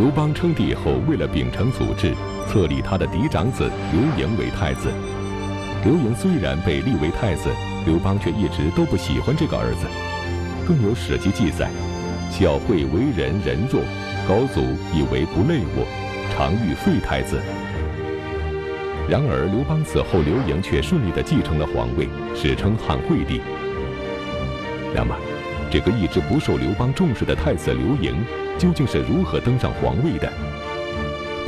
刘邦称帝后，为了秉承祖制，册立他的嫡长子刘盈为太子。刘盈虽然被立为太子，刘邦却一直都不喜欢这个儿子。更有史籍记载，小惠为人仁弱，高祖以为不累我，常欲废太子。然而刘邦死后，刘盈却顺利地继承了皇位，史称汉惠帝。那么，这个一直不受刘邦重视的太子刘盈，究竟是如何登上皇位的？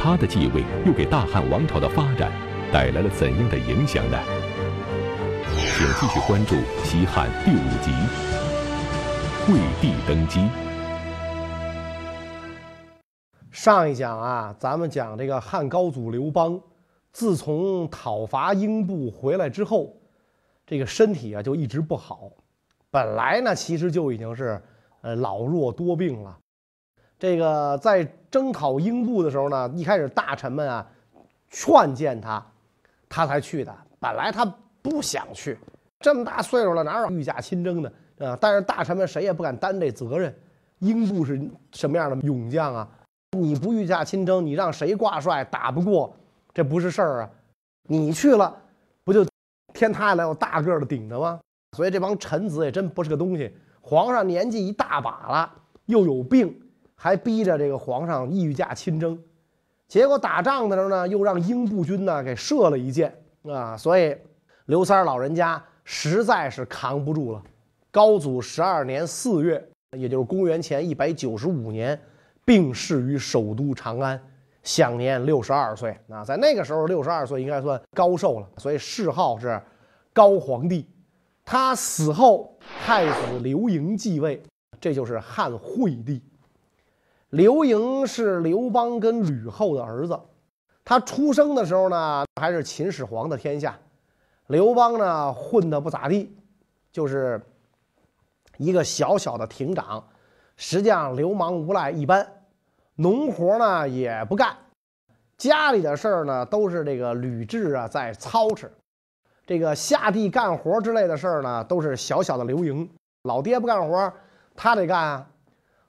他的继位又给大汉王朝的发展带来了怎样的影响呢？请继续关注《西汉》第五集《惠帝登基》。上一讲啊，咱们讲这个汉高祖刘邦，自从讨伐英布回来之后，这个身体啊就一直不好。本来呢，其实就已经是呃老弱多病了。这个在征讨英布的时候呢，一开始大臣们啊劝谏他，他才去的。本来他不想去，这么大岁数了，哪有御驾亲征的啊？但是大臣们谁也不敢担这责任。英布是什么样的勇将啊？你不御驾亲征，你让谁挂帅打不过，这不是事儿啊！你去了，不就天塌下来有大个儿的顶着吗？所以这帮臣子也真不是个东西。皇上年纪一大把了，又有病，还逼着这个皇上御驾亲征。结果打仗的时候呢，又让英布军呢给射了一箭啊！所以刘三儿老人家实在是扛不住了。高祖十二年四月，也就是公元前一百九十五年，病逝于首都长安，享年六十二岁。啊，在那个时候，六十二岁应该算高寿了，所以谥号是高皇帝。他死后，太子刘盈继位，这就是汉惠帝。刘盈是刘邦跟吕后的儿子，他出生的时候呢，还是秦始皇的天下。刘邦呢，混得不咋地，就是一个小小的亭长，实际上流氓无赖一般，农活呢也不干，家里的事儿呢都是这个吕雉啊在操持。这个下地干活之类的事儿呢，都是小小的刘盈，老爹不干活，他得干啊。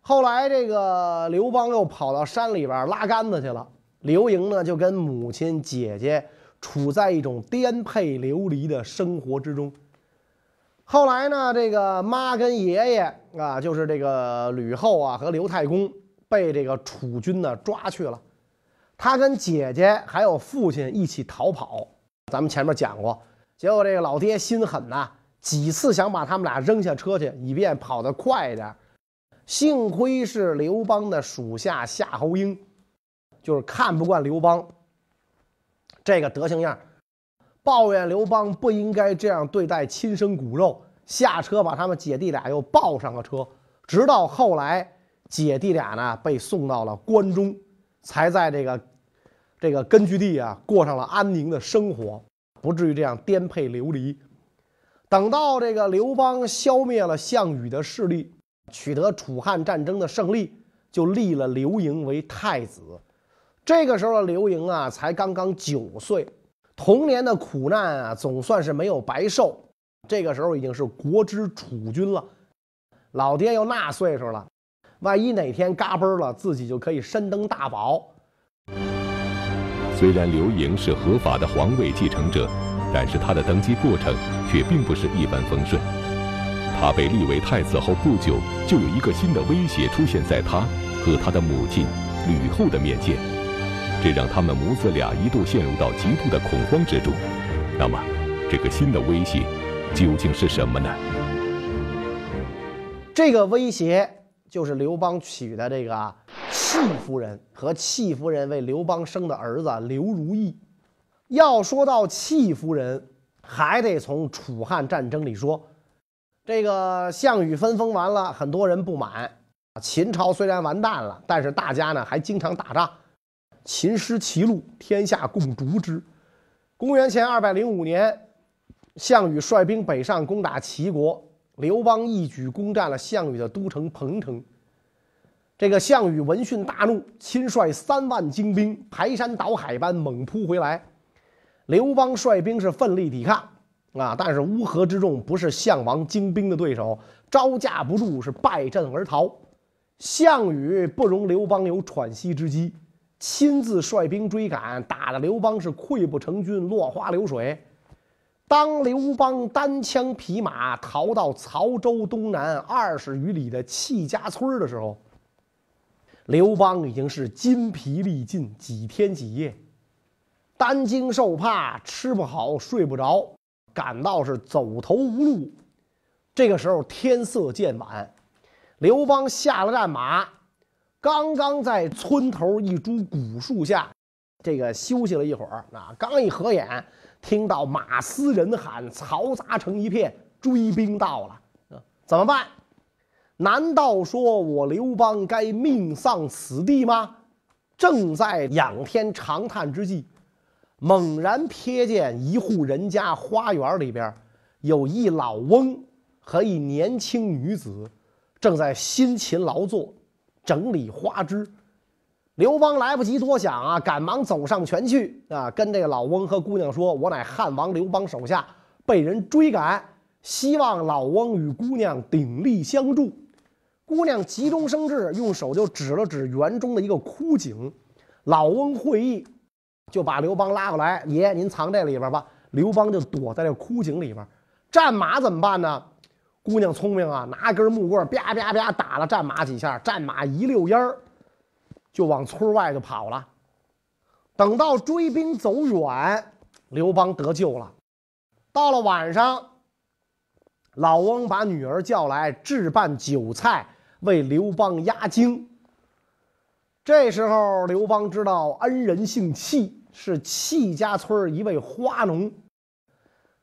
后来这个刘邦又跑到山里边拉杆子去了，刘盈呢就跟母亲、姐姐处在一种颠沛流离的生活之中。后来呢，这个妈跟爷爷啊，就是这个吕后啊和刘太公被这个楚军呢抓去了，他跟姐姐还有父亲一起逃跑。咱们前面讲过。结果这个老爹心狠呐，几次想把他们俩扔下车去，以便跑得快一点。幸亏是刘邦的属下夏侯婴，就是看不惯刘邦这个德行样，抱怨刘邦不应该这样对待亲生骨肉，下车把他们姐弟俩又抱上了车。直到后来，姐弟俩呢被送到了关中，才在这个这个根据地啊过上了安宁的生活。不至于这样颠沛流离。等到这个刘邦消灭了项羽的势力，取得楚汉战争的胜利，就立了刘盈为太子。这个时候的刘盈啊，才刚刚九岁，童年的苦难啊，总算是没有白受。这个时候已经是国之储君了，老爹又那岁数了，万一哪天嘎嘣了，自己就可以身登大宝。虽然刘盈是合法的皇位继承者，但是他的登基过程却并不是一帆风顺。他被立为太子后不久，就有一个新的威胁出现在他和他的母亲吕后的面前，这让他们母子俩一度陷入到极度的恐慌之中。那么，这个新的威胁究竟是什么呢？这个威胁就是刘邦娶的这个。戚夫人和戚夫人为刘邦生的儿子刘如意。要说到戚夫人，还得从楚汉战争里说。这个项羽分封完了，很多人不满。秦朝虽然完蛋了，但是大家呢还经常打仗。秦失齐路，天下共逐之。公元前二百零五年，项羽率兵北上攻打齐国，刘邦一举攻占了项羽的都城彭城。这个项羽闻讯大怒，亲率三万精兵排山倒海般猛扑回来。刘邦率兵是奋力抵抗啊，但是乌合之众不是项王精兵的对手，招架不住，是败阵而逃。项羽不容刘邦有喘息之机，亲自率兵追赶，打得刘邦是溃不成军，落花流水。当刘邦单枪匹马逃到曹州东南二十余里的戚家村的时候，刘邦已经是筋疲力尽，几天几夜，担惊受怕，吃不好，睡不着，感到是走投无路。这个时候天色渐晚。刘邦下了战马，刚刚在村头一株古树下，这个休息了一会儿。啊，刚一合眼，听到马嘶人喊，嘈杂成一片，追兵到了。啊怎么办？难道说我刘邦该命丧此地吗？正在仰天长叹之际，猛然瞥见一户人家花园里边有一老翁和一年轻女子。正在辛勤劳作，整理花枝。刘邦来不及多想啊，赶忙走上前去啊，跟这个老翁和姑娘说：“我乃汉王刘邦手下，被人追赶，希望老翁与姑娘鼎力相助。”姑娘急中生智，用手就指了指园中的一个枯井。老翁会意，就把刘邦拉过来：“爷，您藏这里边吧。”刘邦就躲在这枯井里边。战马怎么办呢？姑娘聪明啊，拿根木棍啪啪啪打了战马几下，战马一溜烟儿就往村外就跑了。等到追兵走远，刘邦得救了。到了晚上，老翁把女儿叫来置办酒菜为刘邦压惊。这时候，刘邦知道恩人姓戚，是戚家村一位花农。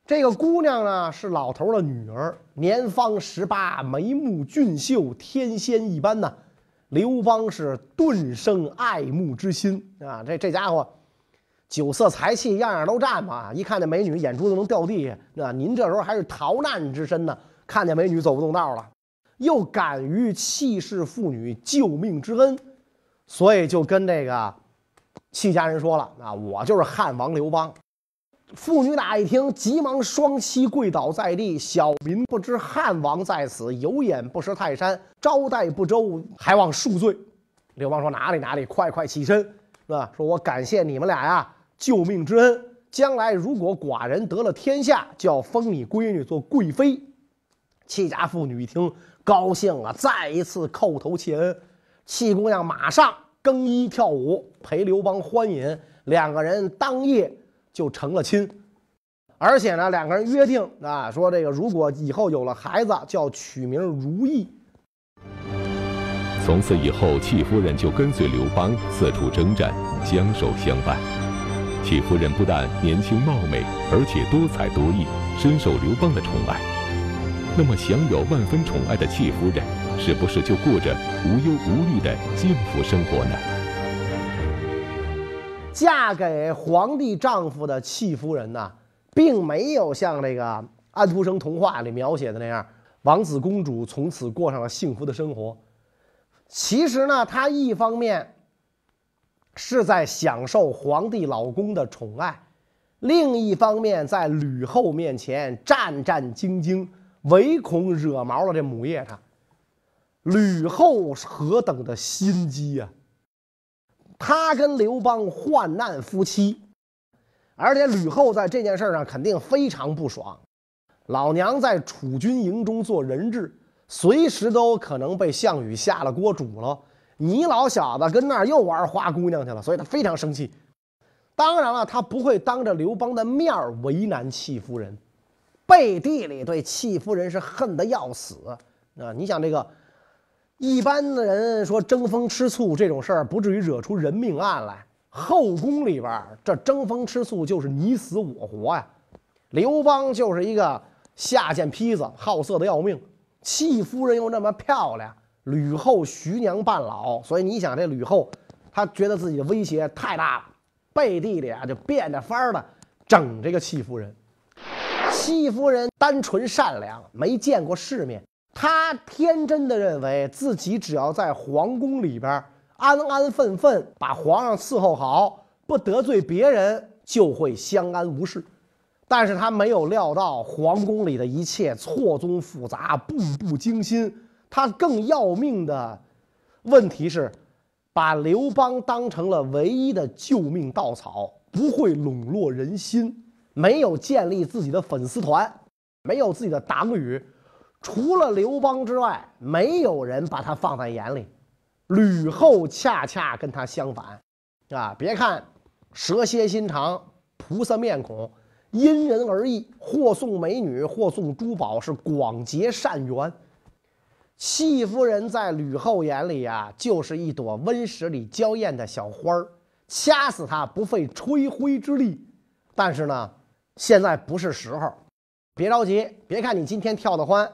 这个姑娘呢，是老头的女儿，年方十八，眉目俊秀，天仙一般呢。刘邦是顿生爱慕之心啊！这这家伙，酒色财气样样都占嘛。一看见美女，眼珠子能掉地下。那您这时候还是逃难之身呢，看见美女走不动道了，又敢于弃世妇女救命之恩，所以就跟这个戚家人说了：啊，我就是汉王刘邦。妇女俩一听，急忙双膝跪倒在地。小民不知汉王在此，有眼不识泰山，招待不周，还望恕罪。刘邦说：“哪里哪里，快快起身，是吧？说我感谢你们俩呀，救命之恩。将来如果寡人得了天下，就要封你闺女做贵妃。”戚家妇女一听，高兴啊，再一次叩头谢恩。戚姑娘马上更衣跳舞，陪刘邦欢饮。两个人当夜。就成了亲，而且呢，两个人约定啊，说这个如果以后有了孩子，就要取名如意。从此以后，戚夫人就跟随刘邦四处征战，相守相伴。戚夫人不但年轻貌美，而且多才多艺，深受刘邦的宠爱。那么，享有万分宠爱的戚夫人，是不是就过着无忧无虑的幸福生活呢？嫁给皇帝丈夫的戚夫人呢，并没有像这个安徒生童话里描写的那样，王子公主从此过上了幸福的生活。其实呢，她一方面是在享受皇帝老公的宠爱，另一方面在吕后面前战战兢兢，唯恐惹毛了这母夜叉。吕后何等的心机呀！他跟刘邦患难夫妻，而且吕后在这件事上肯定非常不爽。老娘在楚军营中做人质，随时都可能被项羽下了锅煮了。你老小子跟那儿又玩花姑娘去了，所以他非常生气。当然了，他不会当着刘邦的面为难戚夫人，背地里对戚夫人是恨得要死啊！你想这个。一般的人说争风吃醋这种事儿不至于惹出人命案来，后宫里边这争风吃醋就是你死我活呀。刘邦就是一个下贱坯子，好色的要命。戚夫人又那么漂亮，吕后徐娘半老，所以你想这吕后，她觉得自己的威胁太大了，背地里啊就变着法儿的整这个戚夫人。戚夫人单纯善良，没见过世面。他天真的认为自己只要在皇宫里边安安分分，把皇上伺候好，不得罪别人，就会相安无事。但是他没有料到皇宫里的一切错综复杂，步步惊心。他更要命的问题是，把刘邦当成了唯一的救命稻草，不会笼络人心，没有建立自己的粉丝团，没有自己的党羽，除了刘邦之外，没有人把他放在眼里。吕后恰恰跟他相反，啊，别看蛇蝎心肠、菩萨面孔，因人而异，或送美女，或送珠宝，是广结善缘。戚夫人在吕后眼里呀，就是一朵温室里娇艳的小花儿，掐死她不费吹灰之力。但是呢，现在不是时候，别着急。别看你今天跳得欢，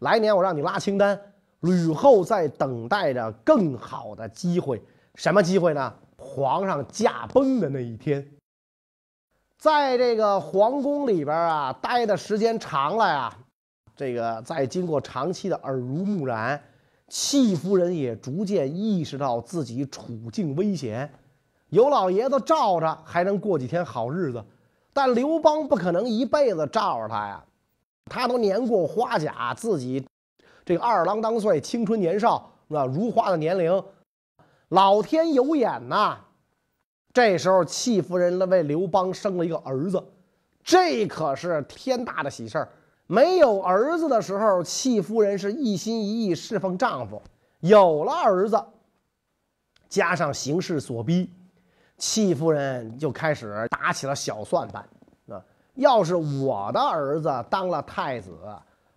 来年我让你拉清单。吕后在等待着更好的机会，什么机会呢？皇上驾崩的那一天。在这个皇宫里边啊，待的时间长了呀。这个在经过长期的耳濡目染，戚夫人也逐渐意识到自己处境危险。有老爷子罩着，还能过几天好日子，但刘邦不可能一辈子罩着他呀。他都年过花甲，自己这个二郎当岁，青春年少是吧？如花的年龄，老天有眼呐！这时候，戚夫人为刘邦生了一个儿子，这可是天大的喜事儿。没有儿子的时候，戚夫人是一心一意侍奉丈夫；有了儿子，加上形势所逼，戚夫人就开始打起了小算盘。要是我的儿子当了太子，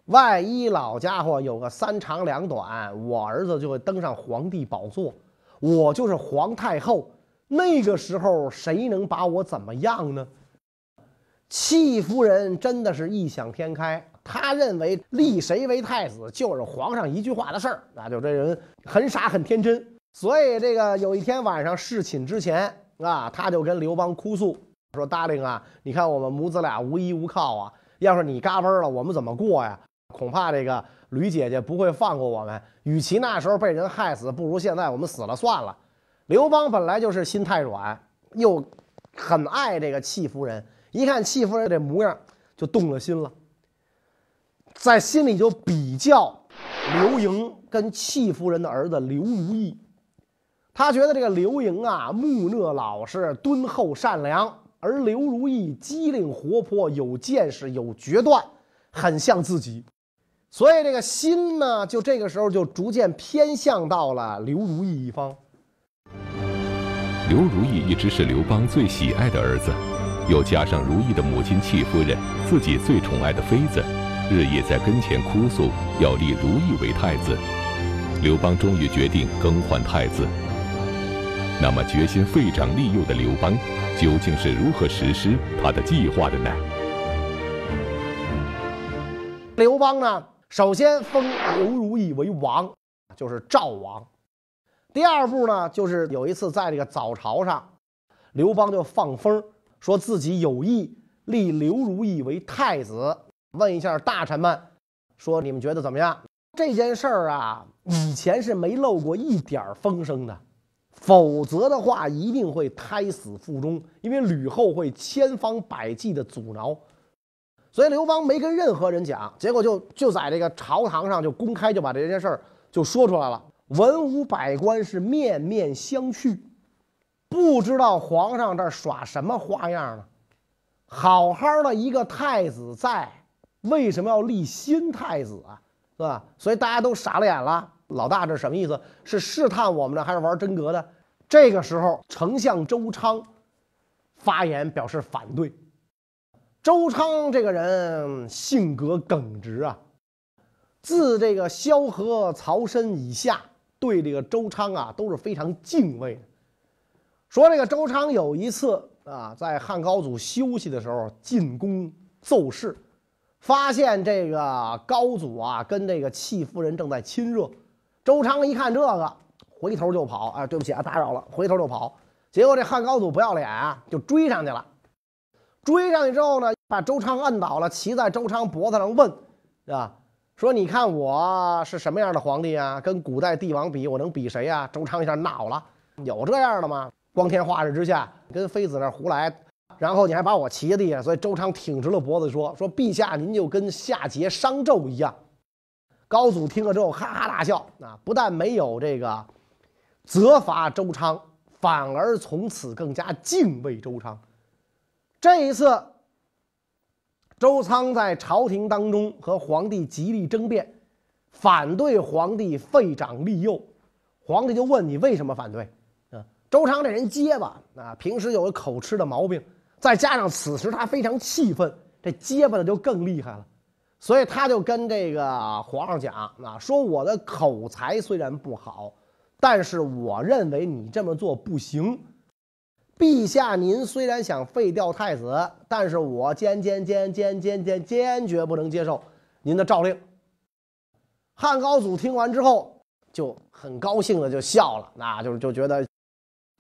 万一老家伙有个三长两短，我儿子就会登上皇帝宝座，我就是皇太后。那个时候，谁能把我怎么样呢？戚夫人真的是异想天开，她认为立谁为太子就是皇上一句话的事儿，那就这人很傻很天真。所以这个有一天晚上侍寝之前啊，他就跟刘邦哭诉说：“达令啊，你看我们母子俩无依无靠啊，要是你嘎嘣了，我们怎么过呀？恐怕这个吕姐姐不会放过我们。与其那时候被人害死，不如现在我们死了算了。”刘邦本来就是心太软，又很爱这个戚夫人。一看戚夫人这模样，就动了心了，在心里就比较刘盈跟戚夫人的儿子刘如意。他觉得这个刘盈啊，木讷老实、敦厚善良，而刘如意机灵活泼、有见识、有决断，很像自己，所以这个心呢，就这个时候就逐渐偏向到了刘如意一方。刘如意一直是刘邦最喜爱的儿子。又加上如意的母亲戚夫人，自己最宠爱的妃子，日夜在跟前哭诉要立如意为太子。刘邦终于决定更换太子。那么决心废长立幼的刘邦，究竟是如何实施他的计划的呢？刘邦呢，首先封刘如意为王，就是赵王。第二步呢，就是有一次在这个早朝上，刘邦就放风。说自己有意立刘如意为太子，问一下大臣们，说你们觉得怎么样？这件事儿啊，以前是没漏过一点风声的，否则的话一定会胎死腹中，因为吕后会千方百计的阻挠，所以刘邦没跟任何人讲，结果就就在这个朝堂上就公开就把这件事儿就说出来了，文武百官是面面相觑。不知道皇上这耍什么花样呢？好好的一个太子在，为什么要立新太子啊？是吧？所以大家都傻了眼了。老大这什么意思？是试探我们呢，还是玩真格的？这个时候，丞相周昌发言表示反对。周昌这个人性格耿直啊，自这个萧何、曹参以下，对这个周昌啊都是非常敬畏。说这个周昌有一次啊，在汉高祖休息的时候进宫奏事，发现这个高祖啊跟这个戚夫人正在亲热。周昌一看这个，回头就跑。哎，对不起啊，打扰了，回头就跑。结果这汉高祖不要脸啊，就追上去了。追上去之后呢，把周昌摁倒了，骑在周昌脖子上问，啊，说你看我是什么样的皇帝啊？跟古代帝王比，我能比谁啊？周昌一下恼了，有这样的吗？光天化日之下跟妃子那胡来，然后你还把我骑在地上，所以周昌挺直了脖子说：“说陛下您就跟夏桀商纣一样。”高祖听了之后哈哈大笑，啊，不但没有这个责罚周昌，反而从此更加敬畏周昌。这一次，周仓在朝廷当中和皇帝极力争辩，反对皇帝废长立幼。皇帝就问你为什么反对？啊，周昌这人结巴啊，平时有个口吃的毛病，再加上此时他非常气愤，这结巴的就更厉害了。所以他就跟这个皇上讲啊，说我的口才虽然不好，但是我认为你这么做不行。陛下，您虽然想废掉太子，但是我坚坚坚坚坚坚坚决不能接受您的诏令。汉高祖听完之后就很高兴的就笑了，那就是就觉得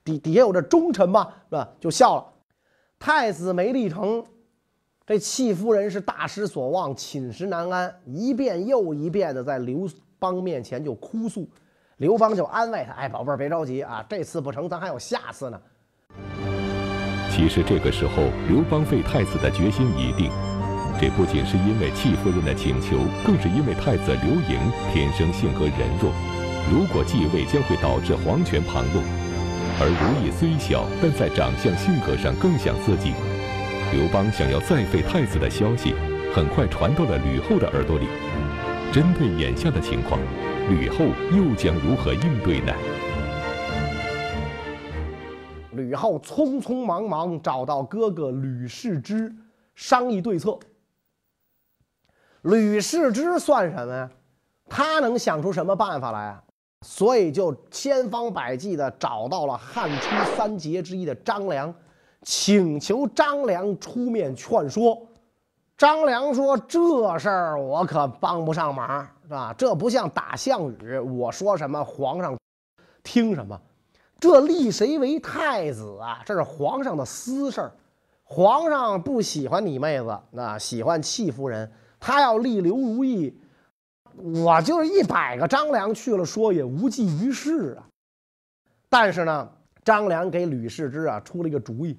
底底下有这忠臣嘛，是吧？就笑了。太子没立成。这戚夫人是大失所望，寝食难安，一遍又一遍的在刘邦面前就哭诉。刘邦就安慰他：“哎，宝贝儿，别着急啊，这次不成，咱还有下次呢。”其实这个时候，刘邦废太子的决心已定。这不仅是因为戚夫人的请求，更是因为太子刘盈天生性格仁弱，如果继位将会导致皇权旁落。而如意虽小，但在长相性格上更像自己。刘邦想要再废太子的消息，很快传到了吕后的耳朵里。针对眼下的情况，吕后又将如何应对呢？吕后匆匆忙忙找到哥哥吕氏之商议对策。吕氏之算什么呀？他能想出什么办法来啊？所以就千方百计的找到了汉初三杰之一的张良。请求张良出面劝说，张良说：“这事儿我可帮不上忙，是吧？这不像打项羽，我说什么皇上听什么。这立谁为太子啊？这是皇上的私事儿。皇上不喜欢你妹子，那喜欢戚夫人，他要立刘如意，我就是一百个张良去了说也无济于事啊。但是呢，张良给吕氏之啊出了一个主意。”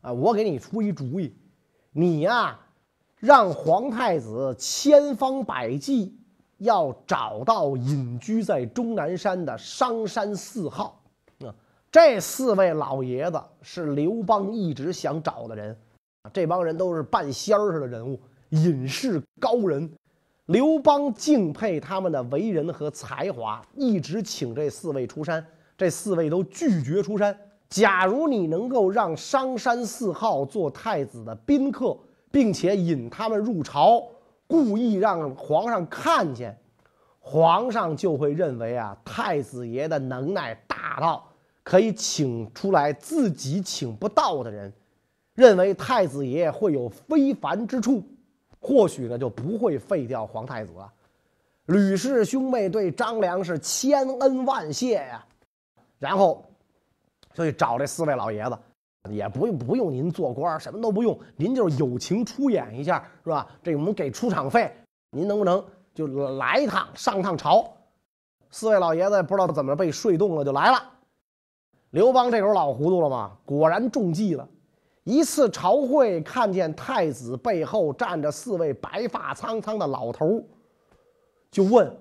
啊，我给你出一主意，你呀，让皇太子千方百计要找到隐居在终南山的商山四号。啊，这四位老爷子是刘邦一直想找的人。这帮人都是半仙儿似的人物，隐士高人。刘邦敬佩他们的为人和才华，一直请这四位出山。这四位都拒绝出山。假如你能够让商山四号做太子的宾客，并且引他们入朝，故意让皇上看见，皇上就会认为啊，太子爷的能耐大到可以请出来自己请不到的人，认为太子爷会有非凡之处，或许呢就不会废掉皇太子了。吕氏兄妹对张良是千恩万谢呀，然后。就去找这四位老爷子，也不用不用您做官，什么都不用，您就是友情出演一下，是吧？这我们给出场费，您能不能就来一趟上趟朝？四位老爷子不知道怎么被睡动了，就来了。刘邦这时候老糊涂了嘛，果然中计了。一次朝会，看见太子背后站着四位白发苍苍的老头，就问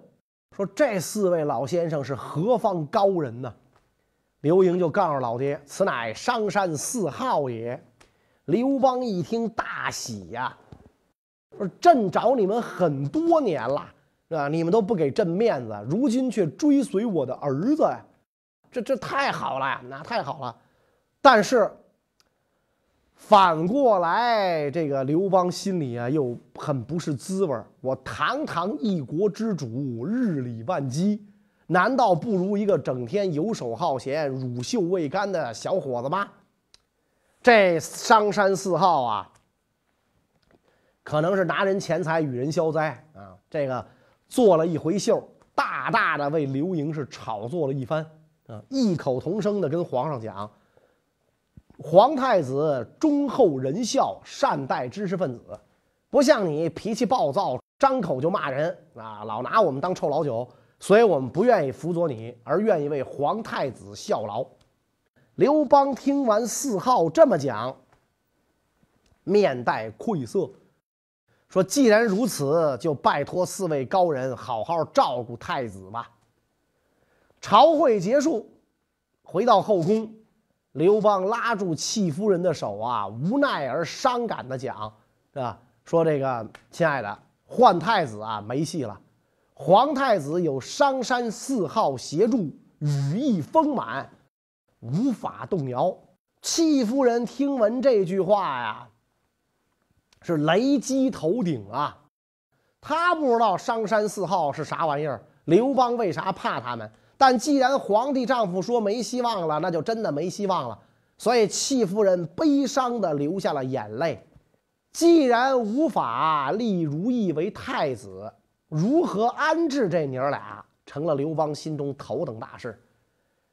说：“这四位老先生是何方高人呢？”刘盈就告诉老爹：“此乃商山四号也。”刘邦一听大喜呀，说：“朕找你们很多年了，是吧？你们都不给朕面子，如今却追随我的儿子，这这太好了呀，那太好了。但是反过来，这个刘邦心里啊又很不是滋味我堂堂一国之主，日理万机。”难道不如一个整天游手好闲、乳臭未干的小伙子吗？这商山四号啊，可能是拿人钱财与人消灾啊。这个做了一回秀，大大的为刘盈是炒作了一番啊，异口同声的跟皇上讲：皇太子忠厚仁孝，善待知识分子，不像你脾气暴躁，张口就骂人啊，老拿我们当臭老九。所以我们不愿意辅佐你，而愿意为皇太子效劳。刘邦听完四号这么讲，面带愧色，说既然如此，就拜托四位高人好好照顾太子吧。朝会结束，回到后宫，刘邦拉住戚夫人的手啊，无奈而伤感的讲，是吧？说这个亲爱的，换太子啊，没戏了。皇太子有商山四号协助，羽翼丰满，无法动摇。戚夫人听闻这句话呀，是雷击头顶啊！她不知道商山四号是啥玩意儿，刘邦为啥怕他们？但既然皇帝丈夫说没希望了，那就真的没希望了。所以戚夫人悲伤的流下了眼泪。既然无法立如意为太子，如何安置这娘俩，成了刘邦心中头等大事。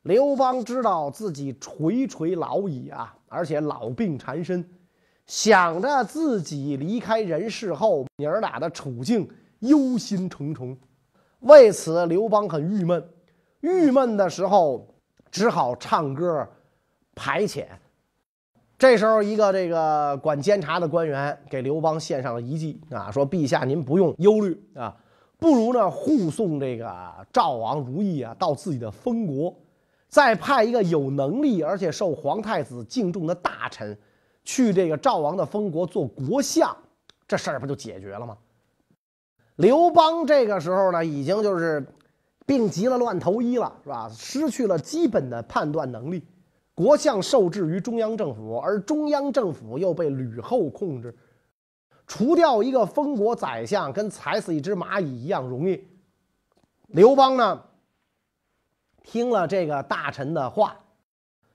刘邦知道自己垂垂老矣啊，而且老病缠身，想着自己离开人世后，娘俩的处境，忧心忡忡。为此，刘邦很郁闷。郁闷的时候，只好唱歌排遣。这时候，一个这个管监察的官员给刘邦献上了一计啊，说：“陛下，您不用忧虑啊。”不如呢护送这个赵王如意啊到自己的封国，再派一个有能力而且受皇太子敬重的大臣，去这个赵王的封国做国相，这事儿不就解决了吗？刘邦这个时候呢，已经就是病急了乱投医了，是吧？失去了基本的判断能力。国相受制于中央政府，而中央政府又被吕后控制。除掉一个封国宰相，跟踩死一只蚂蚁一样容易。刘邦呢，听了这个大臣的话，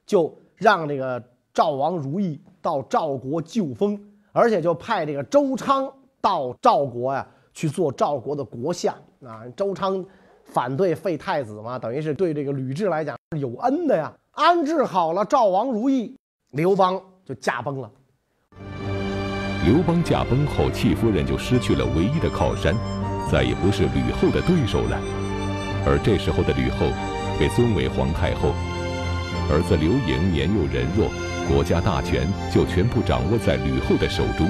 就让这个赵王如意到赵国就封，而且就派这个周昌到赵国呀去做赵国的国相啊。周昌反对废太子嘛，等于是对这个吕雉来讲是有恩的呀。安置好了赵王如意，刘邦就驾崩了。刘邦驾崩后，戚夫人就失去了唯一的靠山，再也不是吕后的对手了。而这时候的吕后被尊为皇太后，儿子刘盈年幼人弱，国家大权就全部掌握在吕后的手中。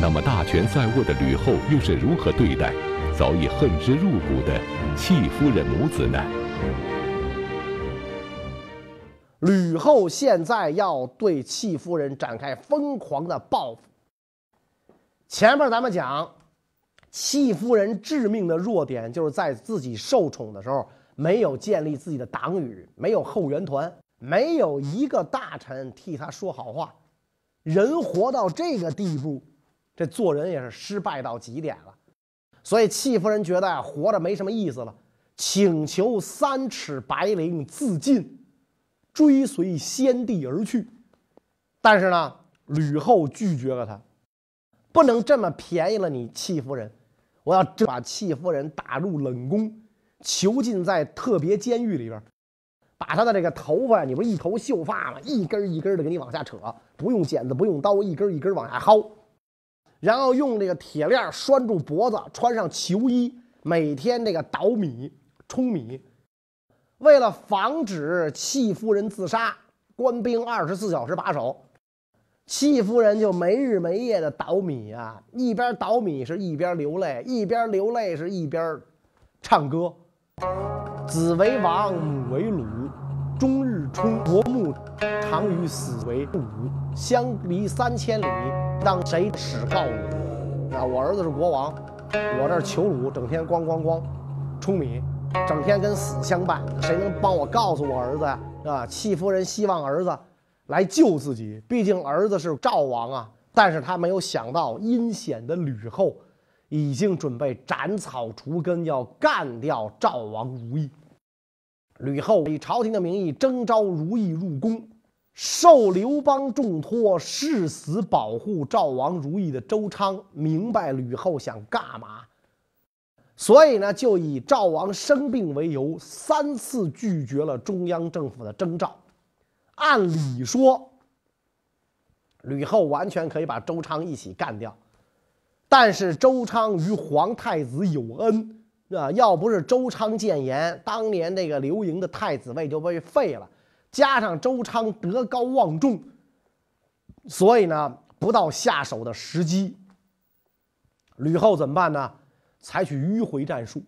那么大权在握的吕后又是如何对待早已恨之入骨的戚夫人母子呢？吕后现在要对戚夫人展开疯狂的报复。前面咱们讲，戚夫人致命的弱点就是在自己受宠的时候没有建立自己的党羽，没有后援团，没有一个大臣替她说好话。人活到这个地步，这做人也是失败到极点了。所以戚夫人觉得，活着没什么意思了，请求三尺白绫自尽。追随先帝而去，但是呢，吕后拒绝了他，不能这么便宜了你戚夫人，我要把戚夫人打入冷宫，囚禁在特别监狱里边，把她的这个头发，你不是一头秀发吗？一根一根的给你往下扯，不用剪子，不用刀，一根一根往下薅，然后用这个铁链拴住脖子，穿上囚衣，每天这个捣米、舂米。为了防止戚夫人自杀，官兵二十四小时把守，戚夫人就没日没夜的捣米啊，一边捣米是一边流泪，一边流泪是一边唱歌。子为王，母为鲁，终日冲国木，常与死为伍，相离三千里，当谁使告我？啊，我儿子是国王，我这求鲁，整天咣咣咣，舂米。整天跟死相伴，谁能帮我告诉我儿子呀？啊，戚夫人希望儿子来救自己，毕竟儿子是赵王啊。但是他没有想到，阴险的吕后已经准备斩草除根，要干掉赵王如意。吕后以朝廷的名义征召如意入宫，受刘邦重托，誓死保护赵王如意的周昌明白吕后想干嘛。所以呢，就以赵王生病为由，三次拒绝了中央政府的征召。按理说，吕后完全可以把周昌一起干掉，但是周昌与皇太子有恩啊，要不是周昌谏言，当年那个刘盈的太子位就被废了。加上周昌德高望重，所以呢，不到下手的时机。吕后怎么办呢？采取迂回战术，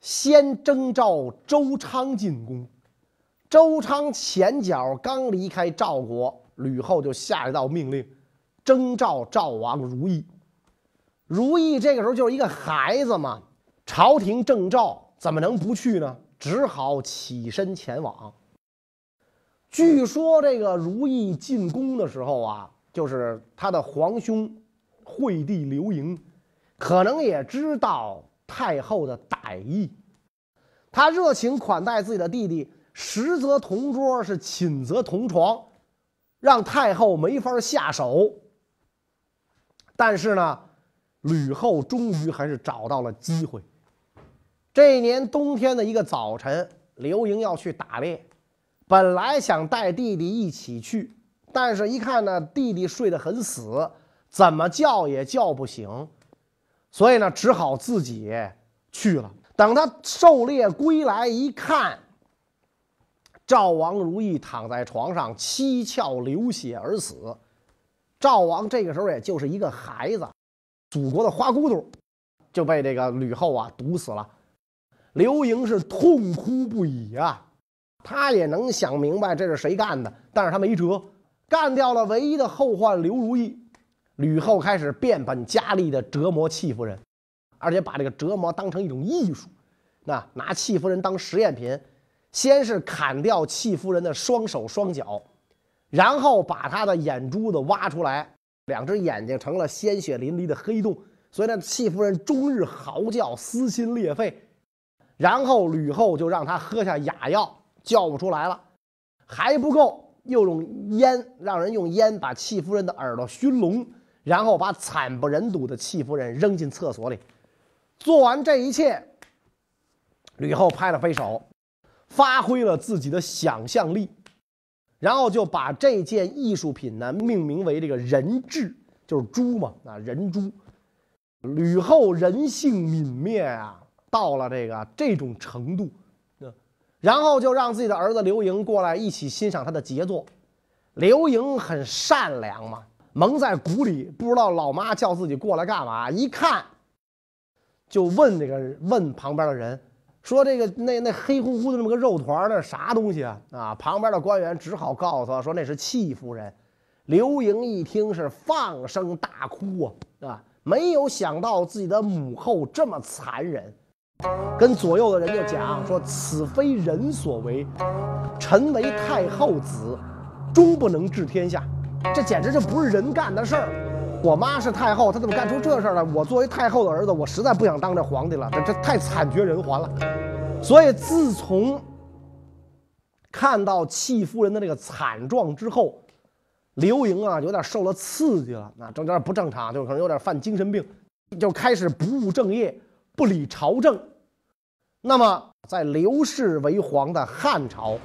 先征召周昌进宫。周昌前脚刚离开赵国，吕后就下一道命令，征召赵王如意。如意这个时候就是一个孩子嘛，朝廷正召，怎么能不去呢？只好起身前往。据说这个如意进宫的时候啊，就是他的皇兄惠帝刘盈，可能也知道太后的歹意，他热情款待自己的弟弟。实则同桌，是寝则同床，让太后没法下手。但是呢，吕后终于还是找到了机会。这一年冬天的一个早晨，刘盈要去打猎，本来想带弟弟一起去，但是一看呢，弟弟睡得很死，怎么叫也叫不醒，所以呢，只好自己去了。等他狩猎归来一看。赵王如意躺在床上，七窍流血而死。赵王这个时候也就是一个孩子，祖国的花骨朵，就被这个吕后啊毒死了。刘盈是痛哭不已啊，他也能想明白这是谁干的，但是他没辙，干掉了唯一的后患刘如意。吕后开始变本加厉的折磨戚夫人，而且把这个折磨当成一种艺术，那拿戚夫人当实验品。先是砍掉戚夫人的双手双脚，然后把她的眼珠子挖出来，两只眼睛成了鲜血淋漓的黑洞。所以呢，戚夫人终日嚎叫，撕心裂肺。然后吕后就让她喝下哑药，叫不出来了。还不够，又用烟让人用烟把戚夫人的耳朵熏聋，然后把惨不忍睹的戚夫人扔进厕所里。做完这一切，吕后拍了拍手。发挥了自己的想象力，然后就把这件艺术品呢命名为这个人彘，就是猪嘛啊人猪。吕后人性泯灭啊，到了这个这种程度，然后就让自己的儿子刘盈过来一起欣赏他的杰作。刘盈很善良嘛，蒙在鼓里，不知道老妈叫自己过来干嘛，一看就问那个问旁边的人。说这个那那黑乎乎的那么个肉团那是啥东西啊？啊，旁边的官员只好告诉他说那是戚夫人。刘盈一听是放声大哭啊啊！没有想到自己的母后这么残忍，跟左右的人就讲说此非人所为，臣为太后子，终不能治天下。这简直就不是人干的事儿。我妈是太后，她怎么干出这事儿来？我作为太后的儿子，我实在不想当这皇帝了，这这太惨绝人寰了。所以自从看到戚夫人的这个惨状之后，刘盈啊有点受了刺激了，那有点不正常，就可能有点犯精神病，就开始不务正业，不理朝政。那么在刘氏为皇的汉朝，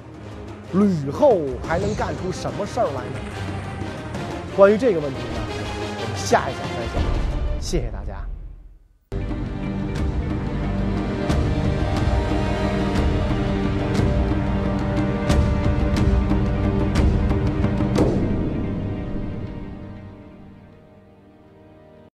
吕后还能干出什么事儿来呢？关于这个问题呢？我们下一讲再讲，谢谢大家。